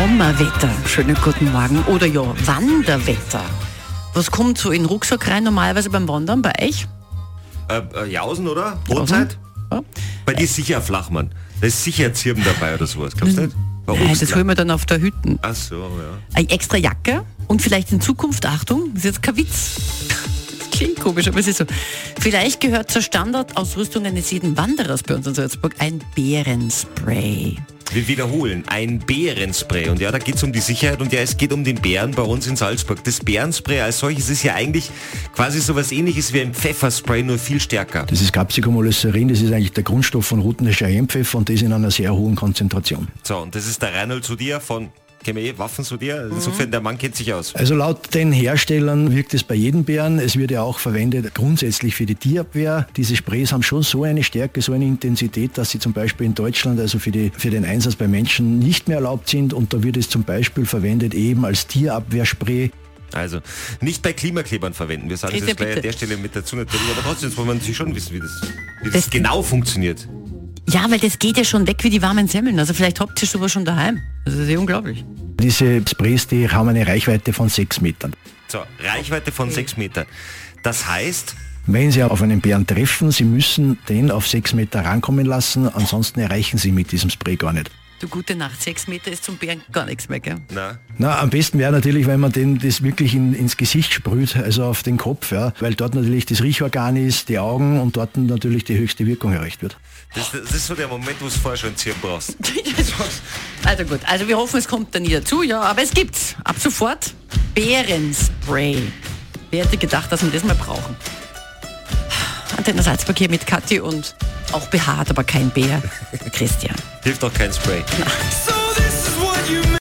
Sommerwetter. Schönen guten Morgen. Oder ja, Wanderwetter. Was kommt so in den Rucksack rein normalerweise beim Wandern bei euch? Äh, äh, Jausen, oder? Brotzeit? Ja. Bei dir ist sicher ein Flachmann. Da ist sicher ein Zirben dabei oder sowas. Glaubst du nicht? Nein, das holen wir dann auf der Hütten. Ach so, ja. Eine extra Jacke und vielleicht in Zukunft, Achtung, das ist jetzt kein Witz. Das klingt komisch, aber es ist so. Vielleicht gehört zur Standardausrüstung eines jeden Wanderers bei uns in Salzburg ein Bärenspray. Wir wiederholen, ein Bärenspray. Und ja, da geht es um die Sicherheit und ja, es geht um den Bären bei uns in Salzburg. Das Bärenspray als solches ist ja eigentlich quasi so was ähnliches wie ein Pfefferspray, nur viel stärker. Das ist Capsicum-Molesserin, das ist eigentlich der Grundstoff von roten Cheyennepfeffer und das in einer sehr hohen Konzentration. So, und das ist der Reinhold zu dir von Kennen wir eh Waffen zu dir? Insofern, der Mann kennt sich aus. Also laut den Herstellern wirkt es bei jedem Bären. Es wird ja auch verwendet grundsätzlich für die Tierabwehr. Diese Sprays haben schon so eine Stärke, so eine Intensität, dass sie zum Beispiel in Deutschland also für, die, für den Einsatz bei Menschen nicht mehr erlaubt sind. Und da wird es zum Beispiel verwendet eben als Tierabwehrspray. Also, nicht bei Klimaklebern verwenden. Wir sagen Christian, das gleich an der Stelle mit dazu natürlich, aber trotzdem wollen wir natürlich schon wissen, wie das, wie das, Das- genau funktioniert. Ja, weil das geht ja schon weg wie die warmen Semmeln. Also vielleicht habt ihr sowas schon daheim. Das ist ja unglaublich. Diese Sprays, die haben eine Reichweite von sechs Metern. So, Reichweite von 6 Metern. Das heißt, Wenn Sie auf einen Bären treffen, Sie müssen den auf sechs Meter rankommen lassen, ansonsten erreichen Sie mit diesem Spray gar nicht. Du gute Nacht, sechs Meter ist zum Bären gar nichts mehr, gell? na, Na, am besten wäre natürlich, wenn man den das wirklich in, ins Gesicht sprüht, also auf den Kopf, ja, weil dort natürlich das Riechorgan ist, die Augen und dort natürlich die höchste Wirkung erreicht wird. das, das ist so der Moment, wo du vorher schon Zirn brauchst. Also gut, also wir hoffen, es kommt dann nie dazu, ja, aber es gibt's. Ab sofort Bärenspray. Wer hätte gedacht, dass wir das mal brauchen? Antenne Salzburg hier mit Kathi und auch behaart, aber kein Bär. Christian. Hilft auch kein Spray.